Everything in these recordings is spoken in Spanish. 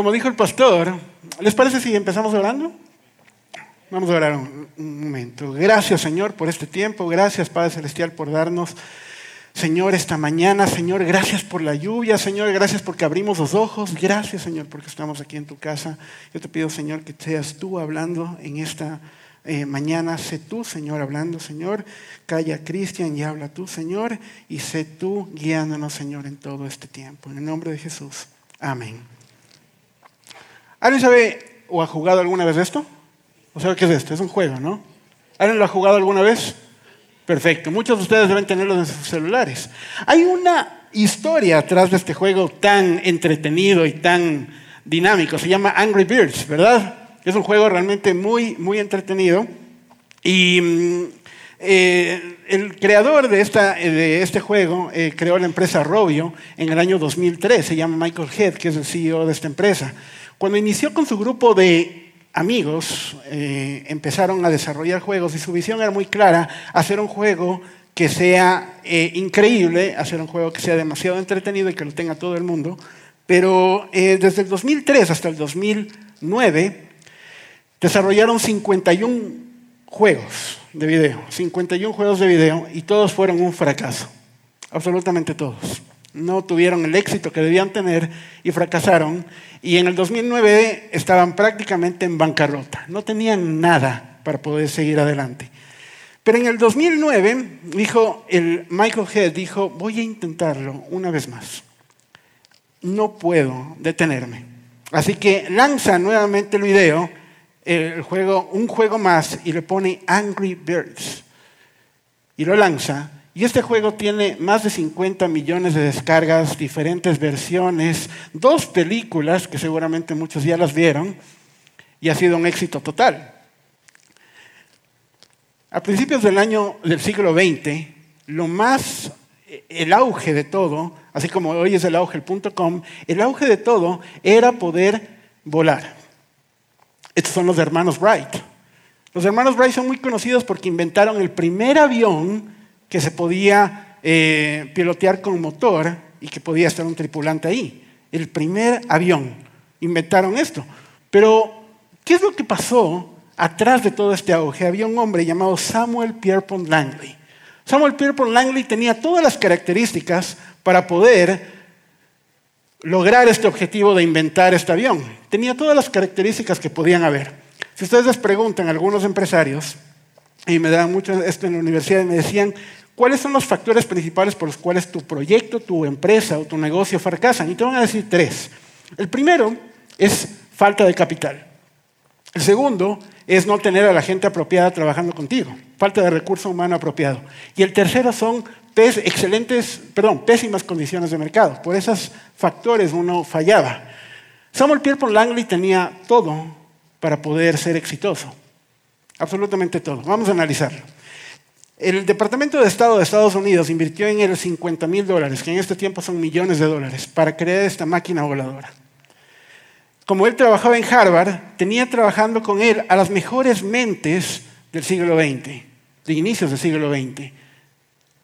como dijo el pastor, ¿les parece si empezamos orando? Vamos a orar un, momento. Gracias, Señor, por este tiempo. Gracias, Padre Celestial, por darnos, Señor, esta mañana. Señor, gracias por la lluvia. Señor, gracias porque abrimos los ojos. Gracias, Señor, porque estamos aquí en tu casa. Yo te pido, Señor, que seas tú hablando en esta eh, mañana. Sé tú, Señor, hablando, Señor. Calla Cristian y habla tú, Señor. Y sé tú guiándonos, Señor, en todo este tiempo. En el nombre de Jesús. Amén. ¿Alguien sabe o ha jugado alguna vez esto? ¿O sabe qué es esto? Es un juego, ¿no? ¿Alguien lo ha jugado alguna vez? Perfecto. Muchos de ustedes deben tenerlo en sus celulares. Hay una historia atrás de este juego tan entretenido y tan dinámico. Se llama Angry Birds, ¿verdad? Es un juego realmente muy, muy entretenido. Y eh, el creador de, esta, de este juego eh, creó la empresa Robio en el año 2003. Se llama Michael Head, que es el CEO de esta empresa. Cuando inició con su grupo de amigos, eh, empezaron a desarrollar juegos y su visión era muy clara, hacer un juego que sea eh, increíble, hacer un juego que sea demasiado entretenido y que lo tenga todo el mundo. Pero eh, desde el 2003 hasta el 2009 desarrollaron 51 juegos de video, 51 juegos de video y todos fueron un fracaso, absolutamente todos no tuvieron el éxito que debían tener y fracasaron. Y en el 2009 estaban prácticamente en bancarrota. No tenían nada para poder seguir adelante. Pero en el 2009 dijo el Michael Head dijo, voy a intentarlo una vez más. No puedo detenerme. Así que lanza nuevamente el video, el juego, un juego más y le pone Angry Birds. Y lo lanza y este juego tiene más de 50 millones de descargas, diferentes versiones, dos películas que seguramente muchos ya las vieron y ha sido un éxito total. A principios del año del siglo XX, lo más, el auge de todo, así como hoy es el auge el com, el auge de todo era poder volar. Estos son los hermanos Wright. Los hermanos Wright son muy conocidos porque inventaron el primer avión que se podía eh, pilotear con motor y que podía estar un tripulante ahí. El primer avión. Inventaron esto. Pero, ¿qué es lo que pasó atrás de todo este auge? Había un hombre llamado Samuel Pierpont Langley. Samuel Pierpont Langley tenía todas las características para poder lograr este objetivo de inventar este avión. Tenía todas las características que podían haber. Si ustedes les preguntan a algunos empresarios, y me daban mucho esto en la universidad, y me decían, ¿Cuáles son los factores principales por los cuales tu proyecto, tu empresa o tu negocio fracasan? Y te van a decir tres. El primero es falta de capital. El segundo es no tener a la gente apropiada trabajando contigo, falta de recurso humano apropiado. Y el tercero son excelentes, perdón, pésimas condiciones de mercado. Por esos factores uno fallaba. Samuel Pierpont Langley tenía todo para poder ser exitoso. Absolutamente todo. Vamos a analizarlo. El Departamento de Estado de Estados Unidos invirtió en él 50 mil dólares, que en este tiempo son millones de dólares, para crear esta máquina voladora. Como él trabajaba en Harvard, tenía trabajando con él a las mejores mentes del siglo XX, de inicios del siglo XX.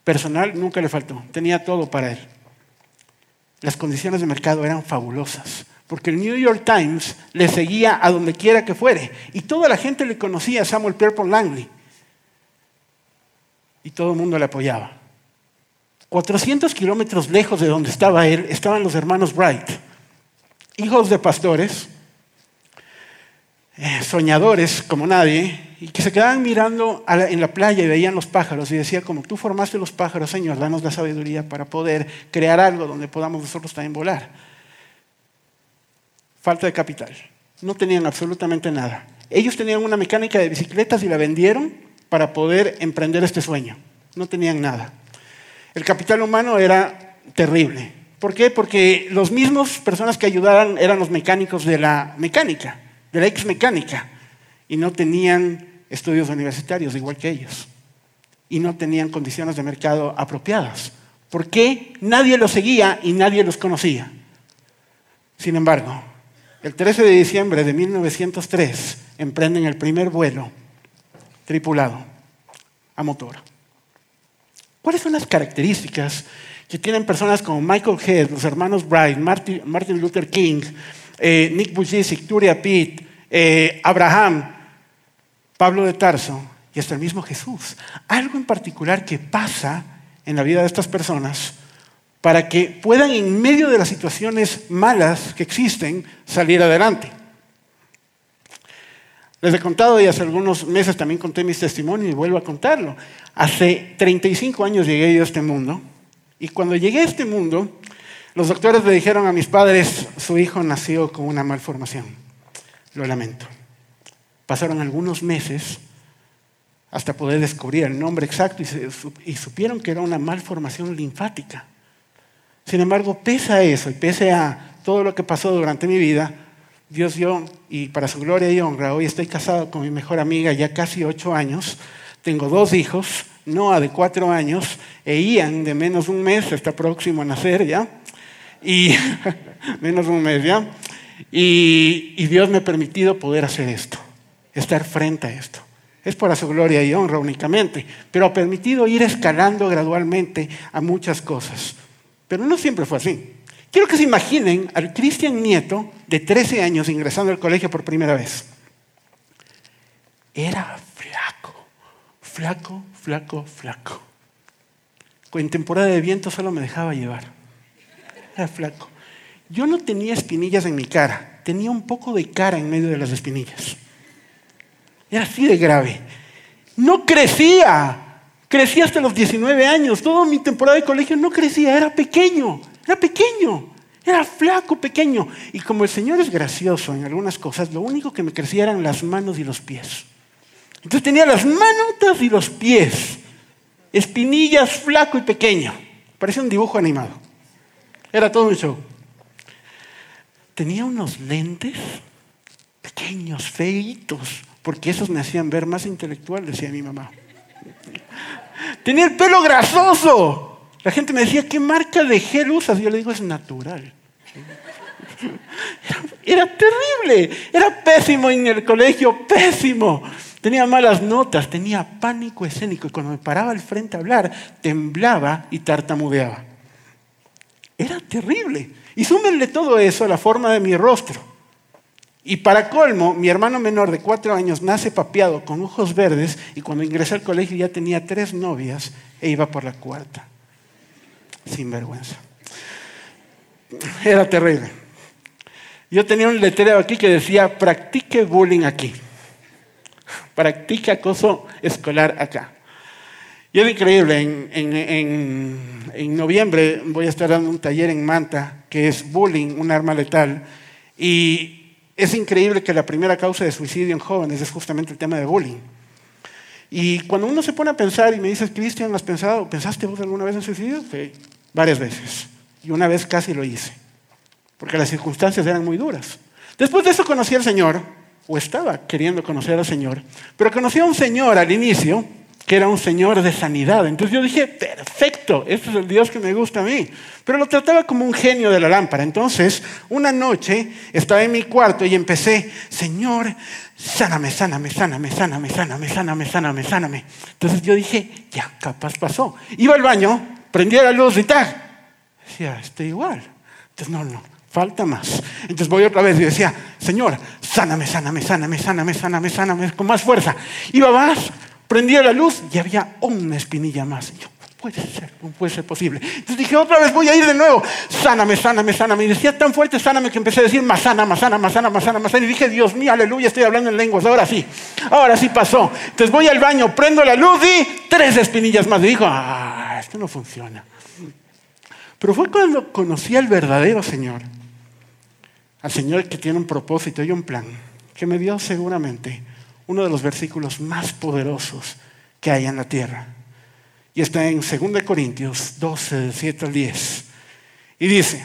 Personal nunca le faltó, tenía todo para él. Las condiciones de mercado eran fabulosas, porque el New York Times le seguía a donde quiera que fuere, y toda la gente le conocía a Samuel Pierpont Langley y todo el mundo le apoyaba. 400 kilómetros lejos de donde estaba él estaban los hermanos Wright, hijos de pastores, eh, soñadores como nadie, y que se quedaban mirando en la playa y veían los pájaros y decían, como tú formaste los pájaros, Señor, danos la sabiduría para poder crear algo donde podamos nosotros también volar. Falta de capital. No tenían absolutamente nada. Ellos tenían una mecánica de bicicletas y la vendieron para poder emprender este sueño. No tenían nada. El capital humano era terrible. ¿Por qué? Porque los mismos personas que ayudaban eran los mecánicos de la mecánica, de la ex mecánica, y no tenían estudios universitarios igual que ellos. Y no tenían condiciones de mercado apropiadas. ¿Por qué? Nadie los seguía y nadie los conocía. Sin embargo, el 13 de diciembre de 1903 emprenden el primer vuelo tripulado a motor. ¿Cuáles son las características que tienen personas como Michael Head, los hermanos Bright, Martin, Luther King, eh, Nick Vujicic, Turia Pitt, eh, Abraham, Pablo de Tarso y hasta el mismo Jesús. Algo en particular que pasa en la vida de estas personas para que puedan en medio de las situaciones malas que existen salir adelante. Les he contado y hace algunos meses también conté mis testimonios y vuelvo a contarlo. Hace 35 años llegué yo a este mundo y cuando llegué a este mundo, los doctores le dijeron a mis padres, su hijo nació con una malformación. Lo lamento. Pasaron algunos meses hasta poder descubrir el nombre exacto y, supieron que era una malformación linfática. Sin embargo, pese a eso y pese a todo lo que pasó durante mi vida, Dios dio, y para su gloria y honra, hoy estoy casado con mi mejor amiga ya casi ocho años, tengo dos hijos, Noah de cuatro años e Ian de menos un mes, está próximo a nacer ya, y menos un mes ya, y, y Dios me ha permitido poder hacer esto, estar frente a esto. Es para su gloria y honra únicamente, pero ha permitido ir escalando gradualmente a muchas cosas. Pero no siempre fue así. Quiero que se imaginen al Cristian Nieto de 13 años ingresando al colegio por primera vez. Era flaco, flaco, flaco, flaco. En temporada de viento solo me dejaba llevar. Era flaco. Yo no tenía espinillas en mi cara, tenía un poco de cara en medio de las espinillas. Era así de grave. No crecía. Crecía hasta los 19 años. Toda mi temporada de colegio no crecía, era pequeño. Era pequeño, era flaco, pequeño. Y como el Señor es gracioso en algunas cosas, lo único que me crecía eran las manos y los pies. Entonces tenía las manotas y los pies. Espinillas, flaco y pequeño. Parecía un dibujo animado. Era todo un show. Tenía unos lentes pequeños, feitos, porque esos me hacían ver más intelectual, decía mi mamá. Tenía el pelo grasoso. La gente me decía, ¿qué marca de gel usas? Yo le digo, es natural. Era, terrible, era pésimo en el colegio, pésimo. Tenía malas notas, tenía pánico escénico y cuando me paraba al frente a hablar, temblaba y tartamudeaba. Era terrible. Y súmenle todo eso a la forma de mi rostro. Y para colmo, mi hermano menor de cuatro años nace papeado con ojos verdes y cuando ingresé al colegio ya tenía tres novias e iba por la cuarta sin vergüenza. Era terrible. Yo tenía un letrero aquí que decía, practique bullying aquí. Practique acoso escolar acá. Y es increíble, en, en, noviembre voy a estar dando un taller en Manta que es bullying, un arma letal. Y es increíble que la primera causa de suicidio en jóvenes es justamente el tema de bullying. Y cuando uno se pone a pensar y me dices, Cristian, ¿has pensado, ¿pensaste vos alguna vez en suicidio? Sí varias veces. Y una vez casi lo hice, porque las circunstancias eran muy duras. Después de eso conocí al Señor, o estaba queriendo conocer al Señor, pero conocí a un Señor al inicio, que era un Señor de sanidad. Entonces yo dije, perfecto, este es el Dios que me gusta a mí. Pero lo trataba como un genio de la lámpara. Entonces, una noche estaba en mi cuarto y empecé, Señor, sáname, sáname, sáname, sáname, sáname, sáname, sáname, sáname. Entonces yo dije, ya, capaz pasó. Iba al baño, prendía la luz y tal. Decía, estoy igual. Entonces, no, no, falta más. Entonces voy otra vez y decía, Señor, sáname, sáname, sáname, sáname, sáname, sáname, con más fuerza. Iba más, prendía la luz y había una espinilla más. Y yo, puede ser, no puede ser posible. Entonces dije, otra vez voy a ir de nuevo, sáname, sáname, sáname. Y decía tan fuerte, sáname, que empecé a decir, más sana, más sana, más sana, más sana, más sana. Y dije, Dios mío, aleluya, estoy hablando en lenguas, ahora sí, ahora sí pasó. Entonces voy al baño, prendo la luz y tres espinillas más. Y digo, ah, esto no funciona. Pero fue cuando conocí al verdadero Señor, al Señor que tiene un propósito y un plan, que me dio seguramente uno de los versículos más poderosos que hay en la tierra. Y está en 2 Corintios 12, 7 al 10. Y dice,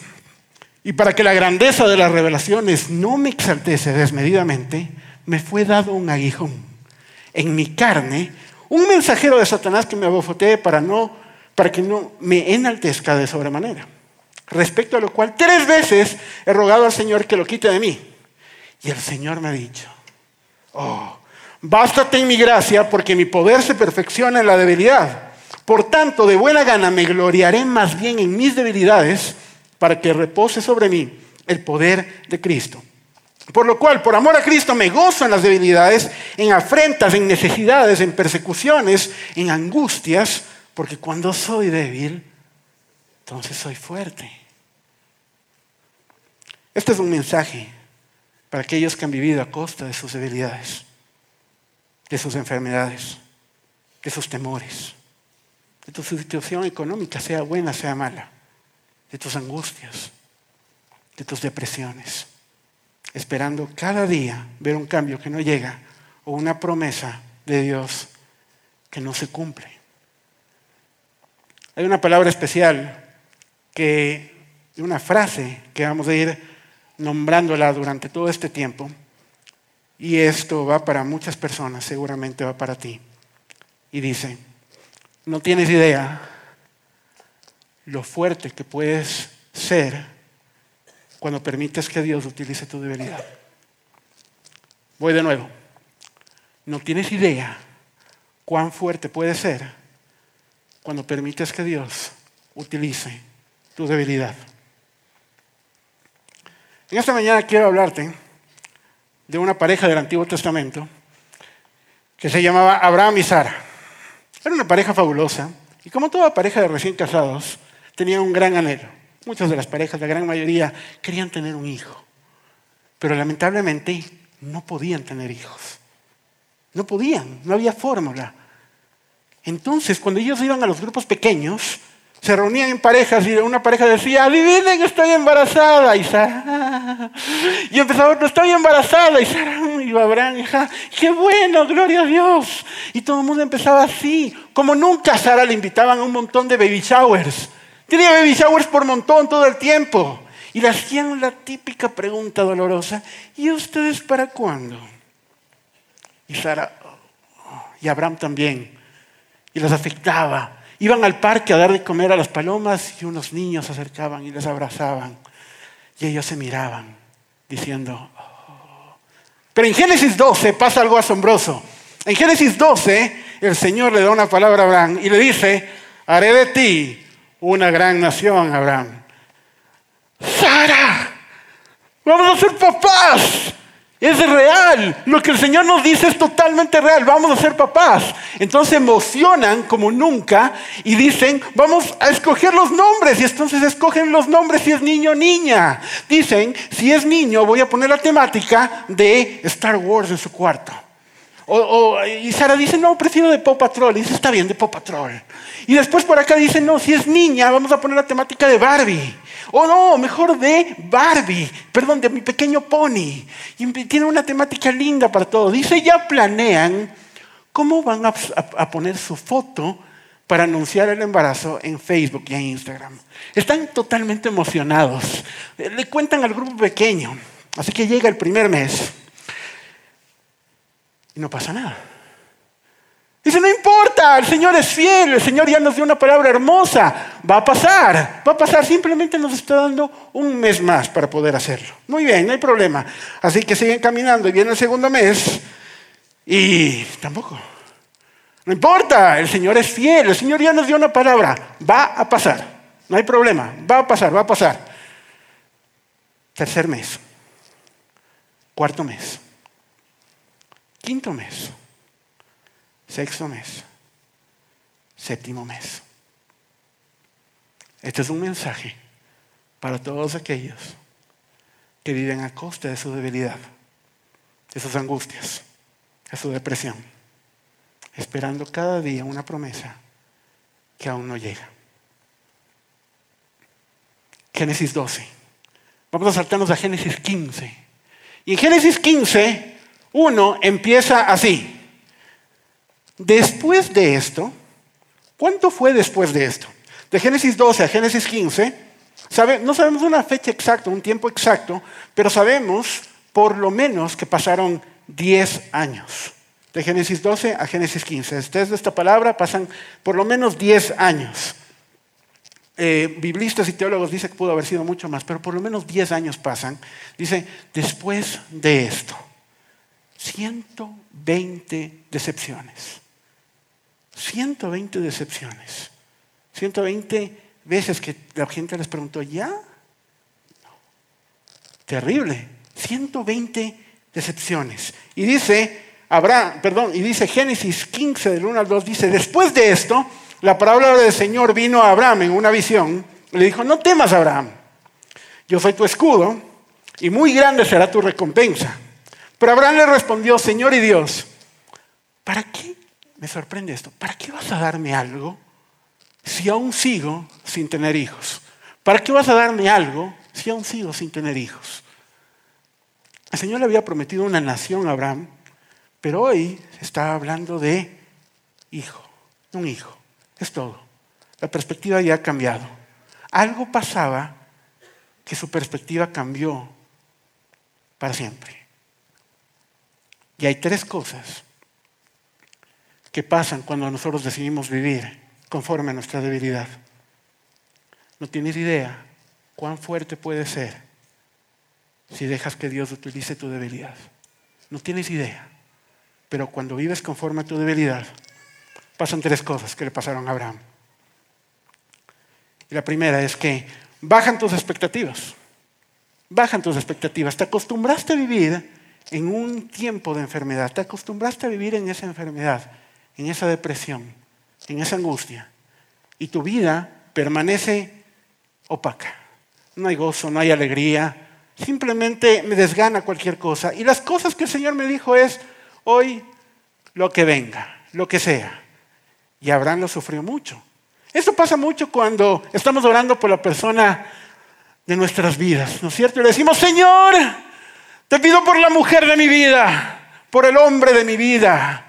y para que la grandeza de las revelaciones no me exaltese desmedidamente, me fue dado un aguijón en mi carne, un mensajero de Satanás que me abofotee para no para que no me enaltezca de sobremanera. Respecto a lo cual tres veces he rogado al Señor que lo quite de mí. Y el Señor me ha dicho, oh, bástate en mi gracia porque mi poder se perfecciona en la debilidad. Por tanto, de buena gana me gloriaré más bien en mis debilidades para que repose sobre mí el poder de Cristo. Por lo cual, por amor a Cristo, me gozo en las debilidades, en afrentas, en necesidades, en persecuciones, en angustias, porque cuando soy débil, entonces soy fuerte. Este es un mensaje para aquellos que han vivido a costa de sus debilidades, de sus enfermedades, de sus temores, de tu situación económica, sea buena, sea mala, de tus angustias, de tus depresiones, esperando cada día ver un cambio que no llega o una promesa de Dios que no se cumple. Hay una palabra especial que, una frase que vamos a ir nombrándola durante todo este tiempo, y esto va para muchas personas, seguramente va para ti. Y dice, no tienes idea lo fuerte que puedes ser cuando permites que Dios utilice tu debilidad. Voy de nuevo. No tienes idea cuán fuerte puedes ser cuando permites que Dios utilice tu debilidad. En esta mañana quiero hablarte de una pareja del Antiguo Testamento que se llamaba Abraham y Sara. Era una pareja fabulosa y como toda pareja de recién casados, tenían un gran anhelo. Muchas de las parejas, la gran mayoría, querían tener un hijo, pero lamentablemente no podían tener hijos. No podían, no había fórmula. Entonces, cuando ellos iban a los grupos pequeños, se reunían en parejas y una pareja decía, adivinen, estoy embarazada. Y y empezaba, no estoy embarazada. Y Sara, y Abraham, qué bueno, gloria a Dios. Y todo el mundo empezaba así. Como nunca a Sara le invitaban a un montón de baby showers. Tenía baby showers por montón todo el tiempo. Y le hacían la típica pregunta dolorosa, ¿y ustedes para cuándo? Y Sara, y Abraham también. Y las afectaba. Iban al parque a dar de comer a las palomas y unos niños se acercaban y les abrazaban. Y ellos se miraban diciendo, oh". pero en Génesis 12 pasa algo asombroso. En Génesis 12 el Señor le da una palabra a Abraham y le dice, haré de ti una gran nación, Abraham. Sara, vamos a ser papás. Es real. Lo que el Señor nos dice es totalmente real. Vamos a ser papás. Entonces emocionan como nunca y dicen, vamos a escoger los nombres. Y entonces escogen los nombres si es niño o niña. Dicen, si es niño, voy a poner la temática de Star Wars en su cuarto. y Sara dice, no, prefiero de Pop Patrol. Y dice, está bien, de Pop Patrol. Y después por acá dice, no, si es niña, vamos a poner la temática de Barbie. O no, mejor de Barbie, perdón, de mi pequeño pony. Y tiene una temática linda para todo. Dice, ya planean cómo van a, a poner su foto para anunciar el embarazo en Facebook y en Instagram. Están totalmente emocionados. Le cuentan al grupo pequeño. Así que llega el primer mes y no pasa nada. Dice, no importa, el Señor es fiel, el Señor ya nos dio una palabra hermosa, va a pasar, va a pasar, simplemente nos está dando un mes más para poder hacerlo. Muy bien, no hay problema. Así que siguen caminando y viene el segundo mes y tampoco. No importa, el Señor es fiel, el Señor ya nos dio una palabra, va a pasar, no hay problema, va a pasar, va a pasar. Tercer mes, cuarto mes, quinto mes Sexto mes. Séptimo mes. Este es un mensaje para todos aquellos que viven a costa de su debilidad, de sus angustias, de su depresión, esperando cada día una promesa que aún no llega. Génesis 12. Vamos a saltarnos a Génesis 15. Y en Génesis 15, uno empieza así. Después de esto, ¿cuánto fue después de esto? De Génesis 12 a Génesis 15, no sabemos una fecha exacta, un tiempo exacto, pero sabemos por lo menos que pasaron 10 años. De Génesis 12 a Génesis 15. Desde esta palabra pasan por lo menos 10 años. Eh, biblistas y teólogos dicen que pudo haber sido mucho más, pero por lo menos 10 años pasan. Dice, después de esto, 120 decepciones. 120 decepciones. 120 veces que la gente les preguntó, ¿ya? No. Terrible. 120 decepciones. Y dice, Abraham, perdón, y dice Génesis 15 del 1 al 2, dice, después de esto, la palabra del Señor vino a Abraham en una visión. Le dijo, no temas, Abraham. Yo soy tu escudo y muy grande será tu recompensa. Pero Abraham le respondió, Señor y Dios, ¿para qué? Me sorprende esto. ¿Para qué vas a darme algo si aún sigo sin tener hijos? ¿Para qué vas a darme algo si aún sigo sin tener hijos? El Señor le había prometido una nación a Abraham, pero hoy está hablando de hijo, un hijo. Es todo. La perspectiva ya ha cambiado. Algo pasaba que su perspectiva cambió para siempre. Y hay tres cosas que pasan cuando nosotros decidimos vivir conforme a nuestra debilidad. No tienes idea cuán fuerte puede ser si dejas que Dios utilice tu debilidad. No tienes idea. Pero cuando vives conforme a tu debilidad, pasan tres cosas que le pasaron a Abraham. Y la primera es que bajan tus expectativas. Bajan tus expectativas. Te acostumbraste a vivir en un tiempo de enfermedad. Te acostumbraste a vivir en esa enfermedad, en esa depresión, en esa angustia. Y tu vida permanece opaca. No hay gozo, no hay alegría, simplemente me desgana cualquier cosa. Y las cosas que el Señor me dijo es, hoy lo que venga, lo que sea. Y Abraham lo sufrió mucho. Eso pasa mucho cuando estamos orando por la persona de nuestras vidas, ¿no es cierto? Y le decimos, Señor, te pido por la mujer de mi vida, por el hombre de mi vida.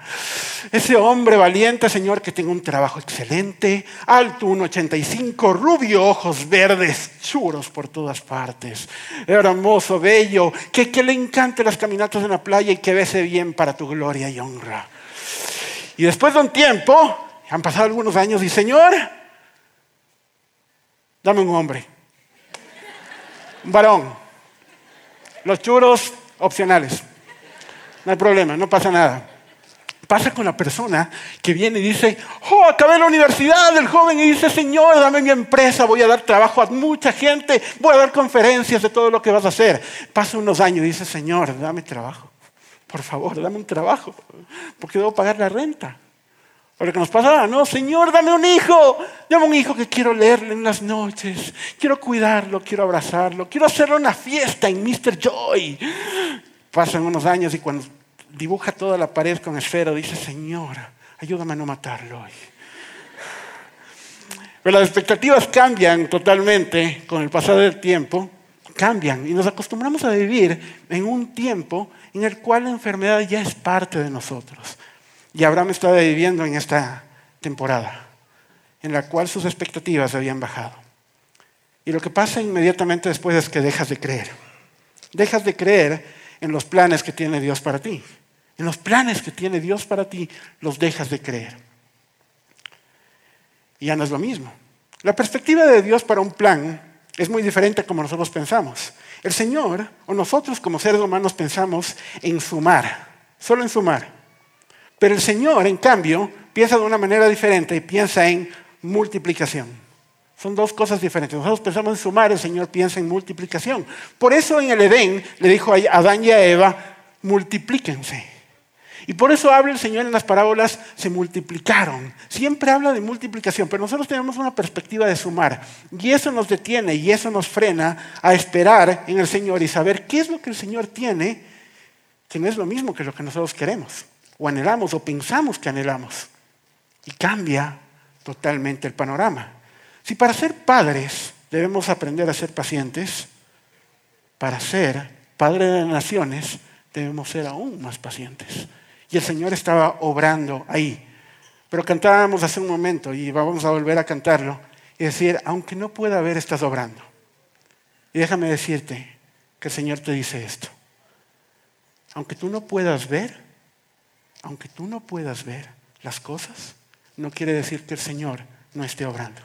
Ese hombre valiente, Señor, que tenga un trabajo excelente, alto 1,85, rubio, ojos verdes, churos por todas partes, hermoso, bello, que, que le encante las caminatas en la playa y que bese bien para tu gloria y honra. Y después de un tiempo, han pasado algunos años y Señor, dame un hombre, un varón. Los churos opcionales. No hay problema, no pasa nada. Pasa con la persona que viene y dice, oh, acabé la universidad, el joven y dice, Señor, dame mi empresa, voy a dar trabajo a mucha gente, voy a dar conferencias de todo lo que vas a hacer. Pasa unos años y dice, Señor, dame trabajo, por favor, dame un trabajo, porque debo pagar la renta. O lo que nos pasa, no, Señor, dame un hijo, dame un hijo que quiero leerle en las noches, quiero cuidarlo, quiero abrazarlo, quiero hacerle una fiesta en Mr. Joy. Pasan unos años y cuando dibuja toda la pared con esfero, dice, Señor, ayúdame a no matarlo hoy. Pero las expectativas cambian totalmente con el pasar del tiempo, cambian y nos acostumbramos a vivir en un tiempo en el cual la enfermedad ya es parte de nosotros. Y Abraham estaba viviendo en esta temporada, en la cual sus expectativas habían bajado. Y lo que pasa inmediatamente después es que dejas de creer. Dejas de creer en los planes que tiene Dios para ti. En los planes que tiene Dios para ti, los dejas de creer. Y ya no es lo mismo. La perspectiva de Dios para un plan es muy diferente como nosotros pensamos. El Señor o nosotros como seres humanos pensamos en sumar, solo en sumar. Pero el Señor, en cambio, piensa de una manera diferente y piensa en multiplicación. Son dos cosas diferentes. Nosotros pensamos en sumar, el Señor piensa en multiplicación. Por eso en el Edén le dijo a Adán y a Eva, multiplíquense. Y por eso habla el Señor en las parábolas, se multiplicaron. Siempre habla de multiplicación, pero nosotros tenemos una perspectiva de sumar. Y eso nos detiene y eso nos frena a esperar en el Señor y saber qué es lo que el Señor tiene, que no es lo mismo que lo que nosotros queremos, o anhelamos, o pensamos que anhelamos. Y cambia totalmente el panorama. Si para ser padres debemos aprender a ser pacientes, para ser padre de naciones debemos ser aún más pacientes. Y el Señor estaba obrando ahí. Pero cantábamos hace un momento y vamos a volver a cantarlo y decir, aunque no pueda ver, estás obrando. Y déjame decirte que el Señor te dice esto. Aunque tú no puedas ver, aunque tú no puedas ver las cosas, no quiere decir que el Señor no esté obrando.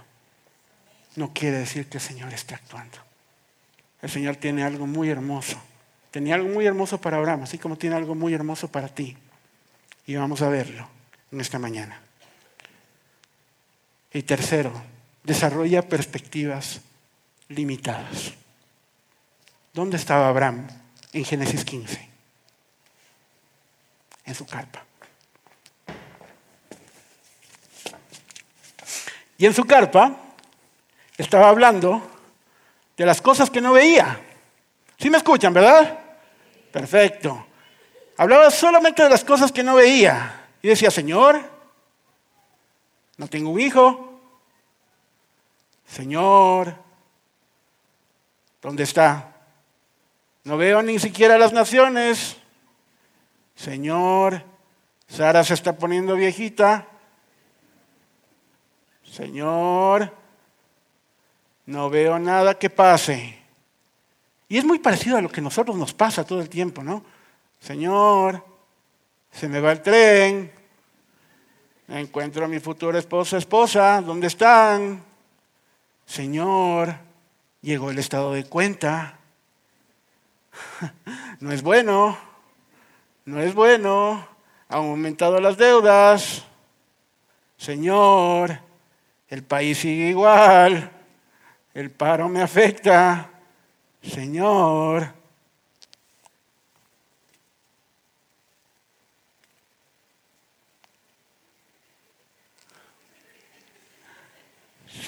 No quiere decir que el Señor esté actuando. El Señor tiene algo muy hermoso. Tenía algo muy hermoso para Abraham, así como tiene algo muy hermoso para ti. Y vamos a verlo en esta mañana. Y tercero, desarrolla perspectivas limitadas. ¿Dónde estaba Abraham en Génesis 15? En su carpa. Y en su carpa estaba hablando de las cosas que no veía. ¿Sí me escuchan, verdad? Perfecto. Hablaba solamente de las cosas que no veía. Y decía, Señor, no tengo un hijo. Señor, ¿dónde está? No veo ni siquiera las naciones. Señor, Sara se está poniendo viejita. Señor, no veo nada que pase. Y es muy parecido a lo que a nosotros nos pasa todo el tiempo, ¿no? Señor, se me va el tren, encuentro a mi futura esposa, esposa, ¿dónde están? Señor, llegó el estado de cuenta. No es bueno, no es bueno, han aumentado las deudas. Señor, el país sigue igual, el paro me afecta. Señor,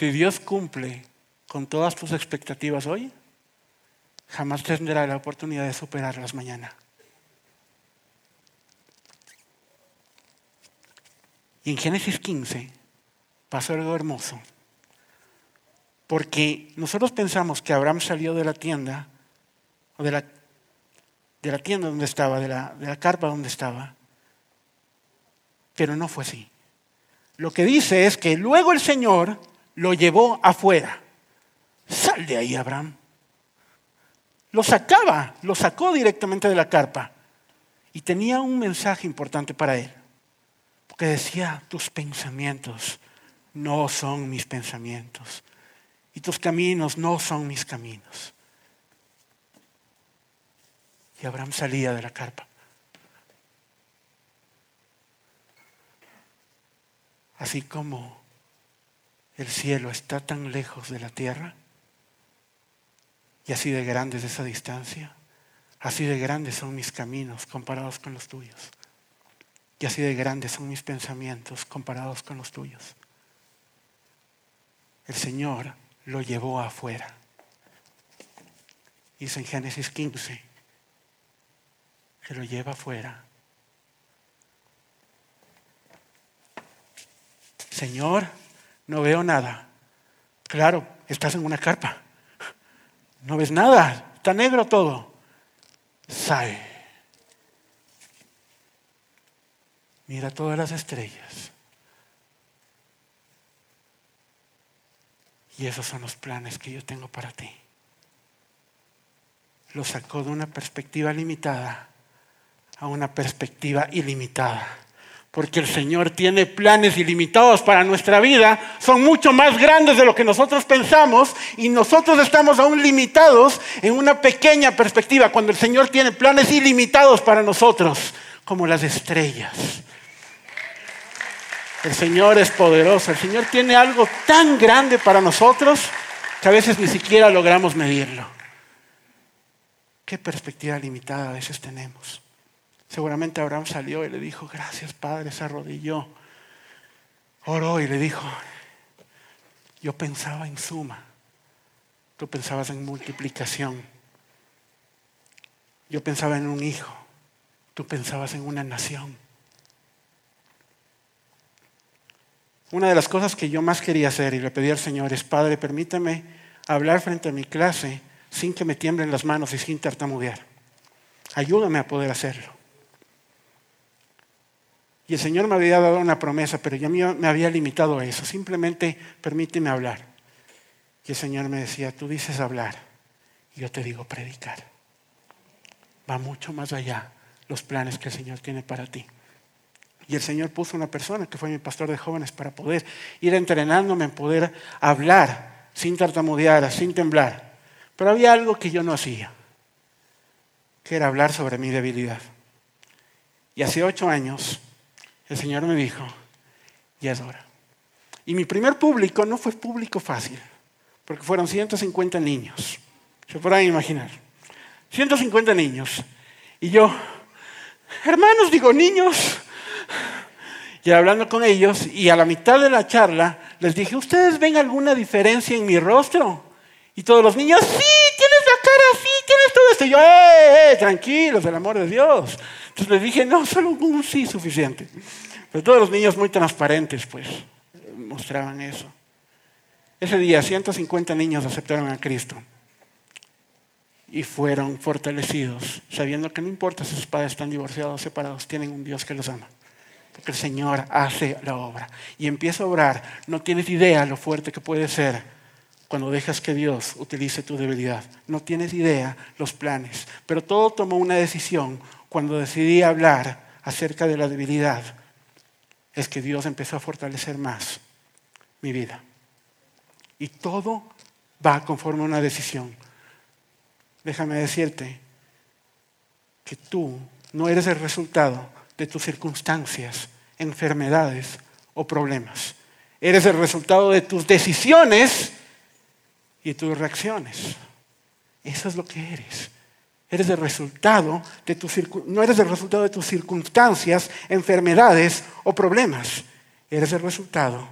Si Dios cumple con todas tus expectativas hoy, jamás tendrá la oportunidad de superarlas mañana. Y en Génesis 15 pasó algo hermoso. Porque nosotros pensamos que Abraham salió de la tienda, o de la, de la tienda donde estaba, de la, de la carpa donde estaba, pero no fue así. Lo que dice es que luego el Señor lo llevó afuera. Sal de ahí, Abraham. Lo sacaba, lo sacó directamente de la carpa. Y tenía un mensaje importante para él. Porque decía, tus pensamientos no son mis pensamientos. Y tus caminos no son mis caminos. Y Abraham salía de la carpa. Así como el cielo está tan lejos de la tierra y así de grande es esa distancia, así de grandes son mis caminos comparados con los tuyos y así de grandes son mis pensamientos comparados con los tuyos. El Señor lo llevó afuera. Dice en Génesis 15 que lo lleva afuera. Señor, no veo nada. Claro, estás en una carpa. No ves nada. Está negro todo. Sal. Mira todas las estrellas. Y esos son los planes que yo tengo para ti. Lo sacó de una perspectiva limitada a una perspectiva ilimitada porque el Señor tiene planes ilimitados para nuestra vida, son mucho más grandes de lo que nosotros pensamos y nosotros estamos aún limitados en una pequeña perspectiva, cuando el Señor tiene planes ilimitados para nosotros, como las estrellas. El Señor es poderoso, el Señor tiene algo tan grande para nosotros que a veces ni siquiera logramos medirlo. ¿Qué perspectiva limitada a veces tenemos? Seguramente Abraham salió y le dijo, gracias Padre, se arrodilló, oró y le dijo, yo pensaba en suma, tú pensabas en multiplicación, yo pensaba en un hijo, tú pensabas en una nación. Una de las cosas que yo más quería hacer y le pedí al Señor es, Padre, permítame hablar frente a mi clase sin que me tiemblen las manos y sin tartamudear. Ayúdame a poder hacerlo. Y el Señor me había dado una promesa, pero yo me había limitado a eso. Simplemente permíteme hablar. Y el Señor me decía, tú dices hablar, y yo te digo predicar. Va mucho más allá los planes que el Señor tiene para ti. Y el Señor puso una persona que fue mi pastor de jóvenes para poder ir entrenándome en poder hablar sin tartamudear, sin temblar. Pero había algo que yo no hacía, que era hablar sobre mi debilidad. Y hace ocho años el Señor me dijo, ya es hora. Y mi primer público no fue público fácil, porque fueron 150 niños. Se podrán imaginar. 150 niños. Y yo, hermanos, digo niños. Y hablando con ellos, y a la mitad de la charla, les dije, ¿ustedes ven alguna diferencia en mi rostro? Y todos los niños, sí, tienes la cara así, tienes todo esto. Y yo, eh, eh, tranquilos, el amor de Dios. Les dije, no, solo un sí suficiente. Pero todos los niños muy transparentes, pues, mostraban eso. Ese día, 150 niños aceptaron a Cristo y fueron fortalecidos, sabiendo que no importa si sus padres están divorciados o separados, tienen un Dios que los ama. Porque el Señor hace la obra y empieza a obrar. No tienes idea lo fuerte que puede ser cuando dejas que Dios utilice tu debilidad. No tienes idea los planes. Pero todo tomó una decisión cuando decidí hablar acerca de la debilidad. Es que Dios empezó a fortalecer más mi vida. Y todo va conforme a una decisión déjame decirte que tú no eres el resultado de tus circunstancias, enfermedades o problemas. Eres el resultado de tus decisiones y tus reacciones. Eso es lo que eres. Eres el resultado de no eres el resultado de tus circunstancias, enfermedades o problemas. Eres el resultado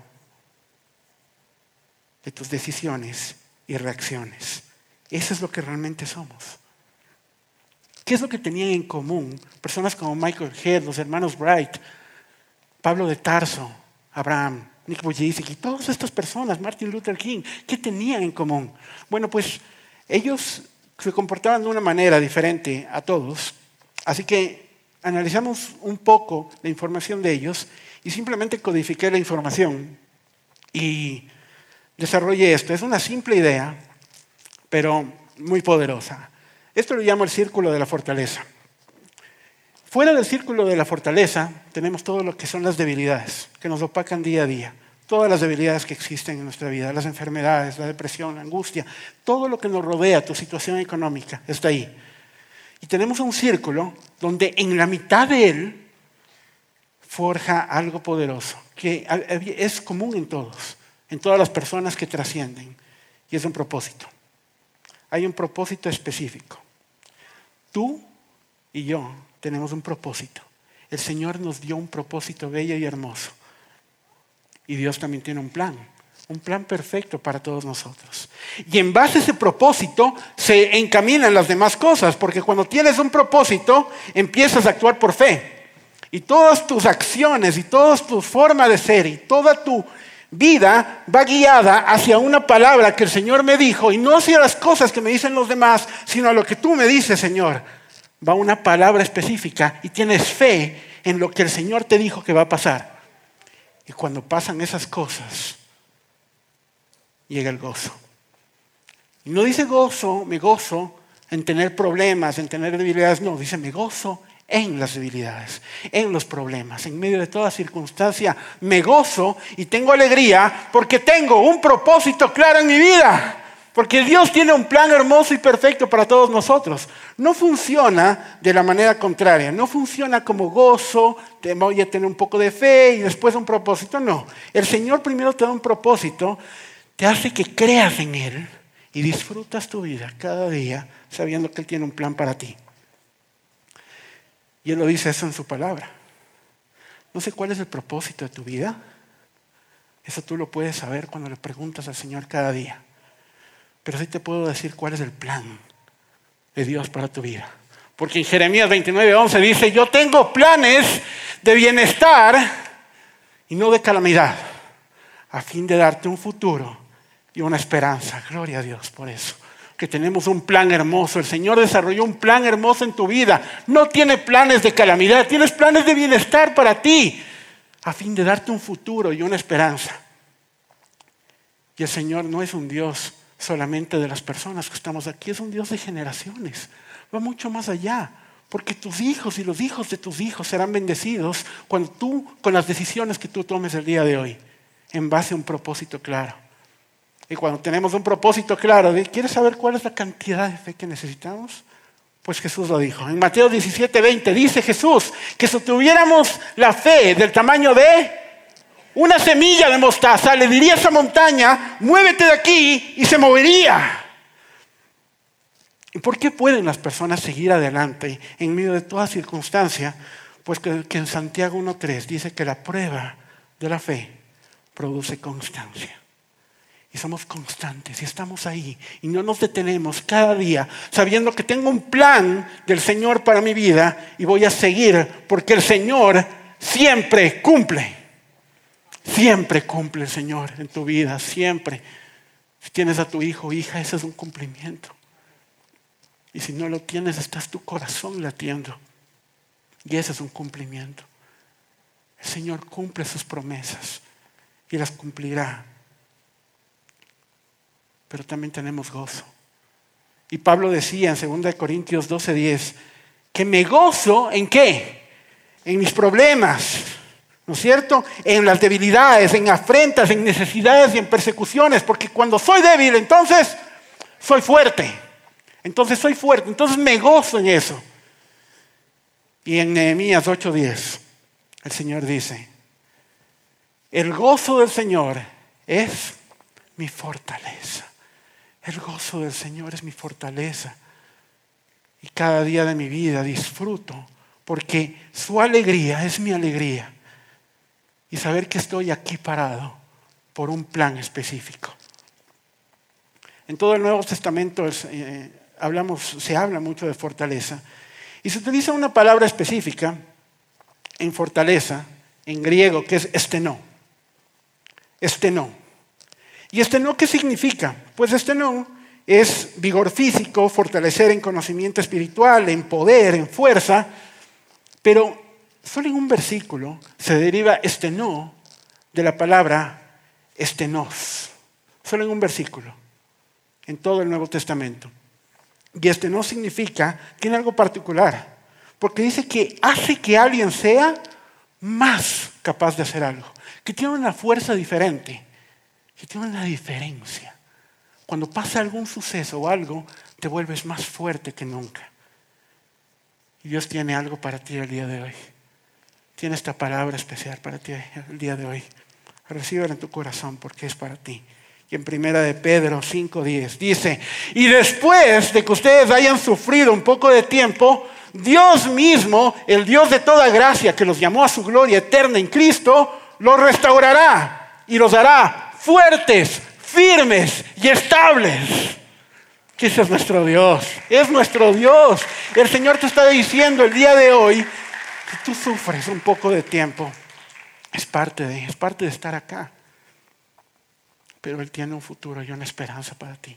de tus decisiones y reacciones. Eso es lo que realmente somos. ¿Qué es lo que tenían en común personas como Michael Head, los hermanos Bright, Pablo de Tarso, Abraham, Nick Vujicic y todas estas personas, Martin Luther King, qué tenían en común? Bueno, pues ellos se comportaban de una manera diferente a todos, así que analizamos un poco la información de ellos y simplemente codifiqué la información y desarrollé esto. Es una simple idea, pero muy poderosa. Esto lo llamo el círculo de la fortaleza. Fuera del círculo de la fortaleza tenemos todo lo que son las debilidades, que nos opacan día a día. Todas las debilidades que existen en nuestra vida, las enfermedades, la depresión, la angustia, todo lo que nos rodea, tu situación económica, está ahí. Y tenemos un círculo donde en la mitad de él forja algo poderoso, que es común en todos, en todas las personas que trascienden, y es un propósito hay un propósito específico. Tú y yo tenemos un propósito. El Señor nos dio un propósito bello y hermoso. Y Dios también tiene un plan, un plan perfecto para todos nosotros. Y en base a ese propósito se encaminan las demás cosas, porque cuando tienes un propósito empiezas a actuar por fe. Y todas tus acciones y toda tu forma de ser y toda tu vida va guiada hacia una palabra que el Señor me dijo y no hacia las cosas que me dicen los demás, sino a lo que tú me dices, Señor. Va una palabra específica y tienes fe en lo que el Señor te dijo que va a pasar. Y cuando pasan esas cosas, llega el gozo. Y no dice gozo, me gozo en tener problemas, en tener debilidades, no, dice me gozo en las debilidades, en los problemas, en medio de toda circunstancia, me gozo y tengo alegría porque tengo un propósito claro en mi vida. Porque Dios tiene un plan hermoso y perfecto para todos nosotros. No funciona de la manera contraria. No funciona como gozo, te voy a tener un poco de fe y después un propósito. No. El Señor primero te da un propósito, te hace que creas en Él y disfrutas tu vida cada día sabiendo que Él tiene un plan para ti. Y Él lo dice eso en su palabra. No sé cuál es el propósito de tu vida. Eso tú lo puedes saber cuando le preguntas al Señor cada día. Pero sí te puedo decir cuál es el plan de Dios para tu vida. Porque en Jeremías 29, 11 dice, yo tengo planes de bienestar y no de calamidad, a fin de darte un futuro y una esperanza. Gloria a Dios por eso que tenemos un plan hermoso. El Señor desarrolló un plan hermoso en tu vida. No tiene planes de calamidad, tienes planes de bienestar para ti, a fin de darte un futuro y una esperanza. Y el Señor no es un Dios solamente de las personas que estamos aquí, es un Dios de generaciones. Va mucho más allá. Porque tus hijos y los hijos de tus hijos serán bendecidos cuando tú, con las decisiones que tú tomes el día de hoy, en base a un propósito claro. Y cuando tenemos un propósito claro, ¿quieres saber cuál es la cantidad de fe que necesitamos? Pues Jesús lo dijo. En Mateo 17, 20 dice Jesús que si tuviéramos la fe del tamaño de una semilla de mostaza, le diría a esa montaña, muévete de aquí y se movería. ¿Y por qué pueden las personas seguir adelante en medio de toda circunstancia? Pues que, que en Santiago 1.3 dice que la prueba de la fe produce constancia. Y somos constantes y estamos ahí y no nos detenemos cada día sabiendo que tengo un plan del Señor para mi vida y voy a seguir porque el Señor siempre cumple. Siempre cumple el Señor en tu vida, siempre. Si tienes a tu hijo o hija, ese es un cumplimiento. Y si no lo tienes, estás tu corazón latiendo. Y ese es un cumplimiento. El Señor cumple sus promesas y las cumplirá. Pero también tenemos gozo. Y Pablo decía en 2 Corintios 12:10 que me gozo en qué? En mis problemas, ¿no es cierto? En las debilidades, en afrentas, en necesidades y en persecuciones, porque cuando soy débil, entonces soy fuerte. Entonces soy fuerte, entonces me gozo en eso. Y en Nehemías 8:10 el Señor dice, el gozo del Señor es mi fortaleza. El gozo del Señor es mi fortaleza. Y cada día de mi vida disfruto porque su alegría es mi alegría. Y saber que estoy aquí parado por un plan específico. En todo el Nuevo Testamento eh, hablamos, se habla mucho de fortaleza. Y se utiliza una palabra específica en fortaleza, en griego, que es estenó. Estenó. ¿Y estenó qué significa? Pues estenó es vigor físico, fortalecer en conocimiento espiritual, en poder, en fuerza, pero solo en un versículo se deriva estenó de la palabra estenos. Solo en un versículo, en todo el Nuevo Testamento. Y estenó significa, tiene algo particular, porque dice que hace que alguien sea más capaz de hacer algo, que tiene una fuerza diferente que tiene una diferencia. Cuando pasa algún suceso o algo, te vuelves más fuerte que nunca. Y Dios tiene algo para ti el día de hoy. Tiene esta palabra especial para ti el día de hoy. Recíbela en tu corazón porque es para ti. Y en primera de Pedro 5:10 dice, y después de que ustedes hayan sufrido un poco de tiempo, Dios mismo, el Dios de toda gracia que los llamó a su gloria eterna en Cristo, los restaurará y los hará fuertes, firmes y estables. Que ese es nuestro Dios, es nuestro Dios. El Señor te está diciendo el día de hoy que tú sufres un poco de tiempo. Es parte de, es parte de estar acá. Pero Él tiene un futuro y una esperanza para ti.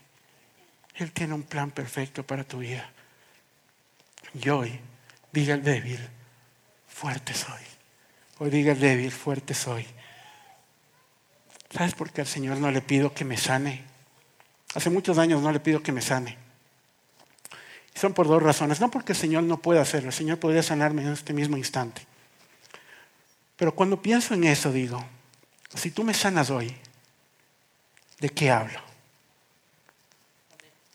Él tiene un plan perfecto para tu vida. Y hoy, diga el débil, fuerte soy. Hoy diga el débil, fuerte soy. ¿Sabes por qué al Señor no le pido que me sane? Hace muchos años no le pido que me sane. Y son por dos razones. No porque el Señor no pueda hacerlo, el Señor podría sanarme en este mismo instante. Pero cuando pienso en eso digo, si tú me sanas hoy, ¿de qué hablo?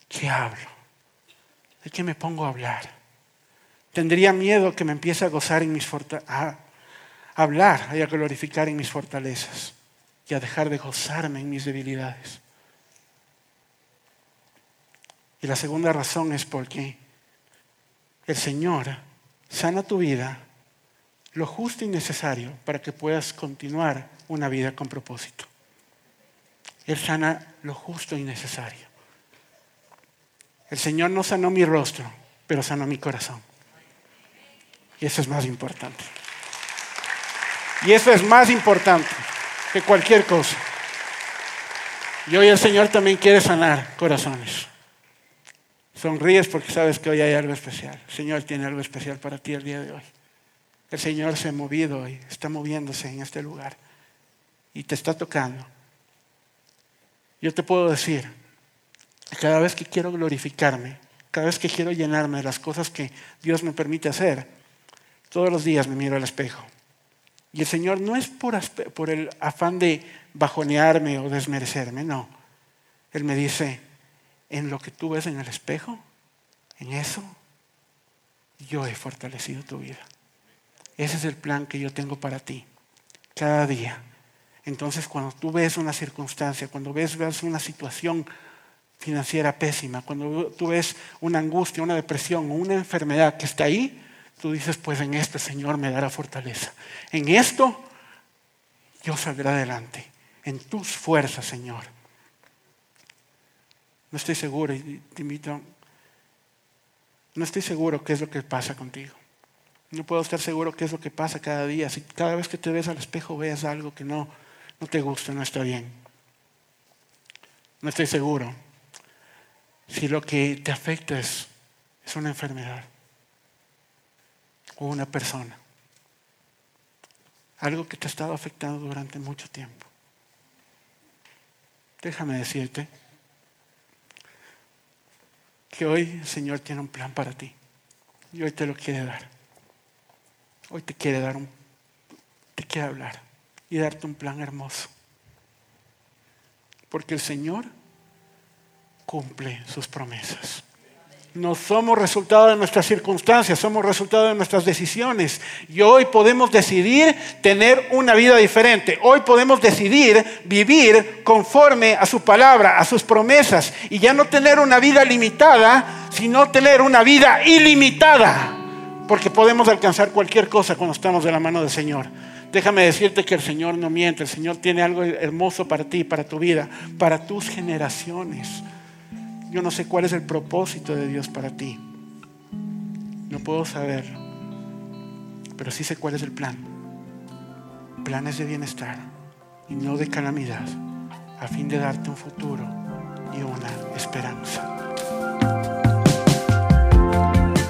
¿Qué hablo? ¿De qué me pongo a hablar? Tendría miedo que me empiece a gozar en mis fortalezas, a hablar y a glorificar en mis fortalezas y a dejar de gozarme en mis debilidades. Y la segunda razón es porque el Señor sana tu vida lo justo y necesario para que puedas continuar una vida con propósito. Él sana lo justo y necesario. El Señor no sanó mi rostro, pero sanó mi corazón. Y eso es más importante. Y eso es más importante que cualquier cosa. Y hoy el Señor también quiere sanar corazones. Sonríes porque sabes que hoy hay algo especial. El Señor tiene algo especial para ti el día de hoy. El Señor se ha movido y está moviéndose en este lugar y te está tocando. Yo te puedo decir, cada vez que quiero glorificarme, cada vez que quiero llenarme de las cosas que Dios me permite hacer, todos los días me miro al espejo y el Señor no es por, por el afán de bajonearme o desmerecerme, no. Él me dice, en lo que tú ves en el espejo, en eso, yo he fortalecido tu vida. Ese es el plan que yo tengo para ti, cada día. Entonces, cuando tú ves una circunstancia, cuando ves, una situación financiera pésima, cuando tú ves una angustia, una depresión una enfermedad que está ahí, tú dices, pues en esto Señor me dará fortaleza. En esto yo saldré adelante, en tus fuerzas, Señor. No estoy seguro, y te invito, no estoy seguro qué es lo que pasa contigo. No puedo estar seguro qué es lo que pasa cada día. Si cada vez que te ves al espejo ves algo que no, no te gusta, no está bien. No estoy seguro si lo que te afecta es, es una enfermedad o una persona. Algo que te ha estado afectando durante mucho tiempo. Déjame decirte que hoy el Señor tiene un plan para ti y hoy te lo quiere dar. Hoy te quiere dar un, te quiere hablar y darte un plan hermoso. Porque el Señor cumple sus promesas. No somos resultado de nuestras circunstancias, somos resultado de nuestras decisiones. Y hoy podemos decidir tener una vida diferente. Hoy podemos decidir vivir conforme a su palabra, a sus promesas. Y ya no tener una vida limitada, sino tener una vida ilimitada. Porque podemos alcanzar cualquier cosa cuando estamos de la mano del Señor. Déjame decirte que el Señor no miente, el Señor tiene algo hermoso para ti, para tu vida, para tus generaciones. Yo no sé cuál es el propósito de Dios para ti. No puedo saberlo, pero sí sé cuál es el plan. Planes de bienestar y no de calamidad, a fin de darte un futuro y una esperanza.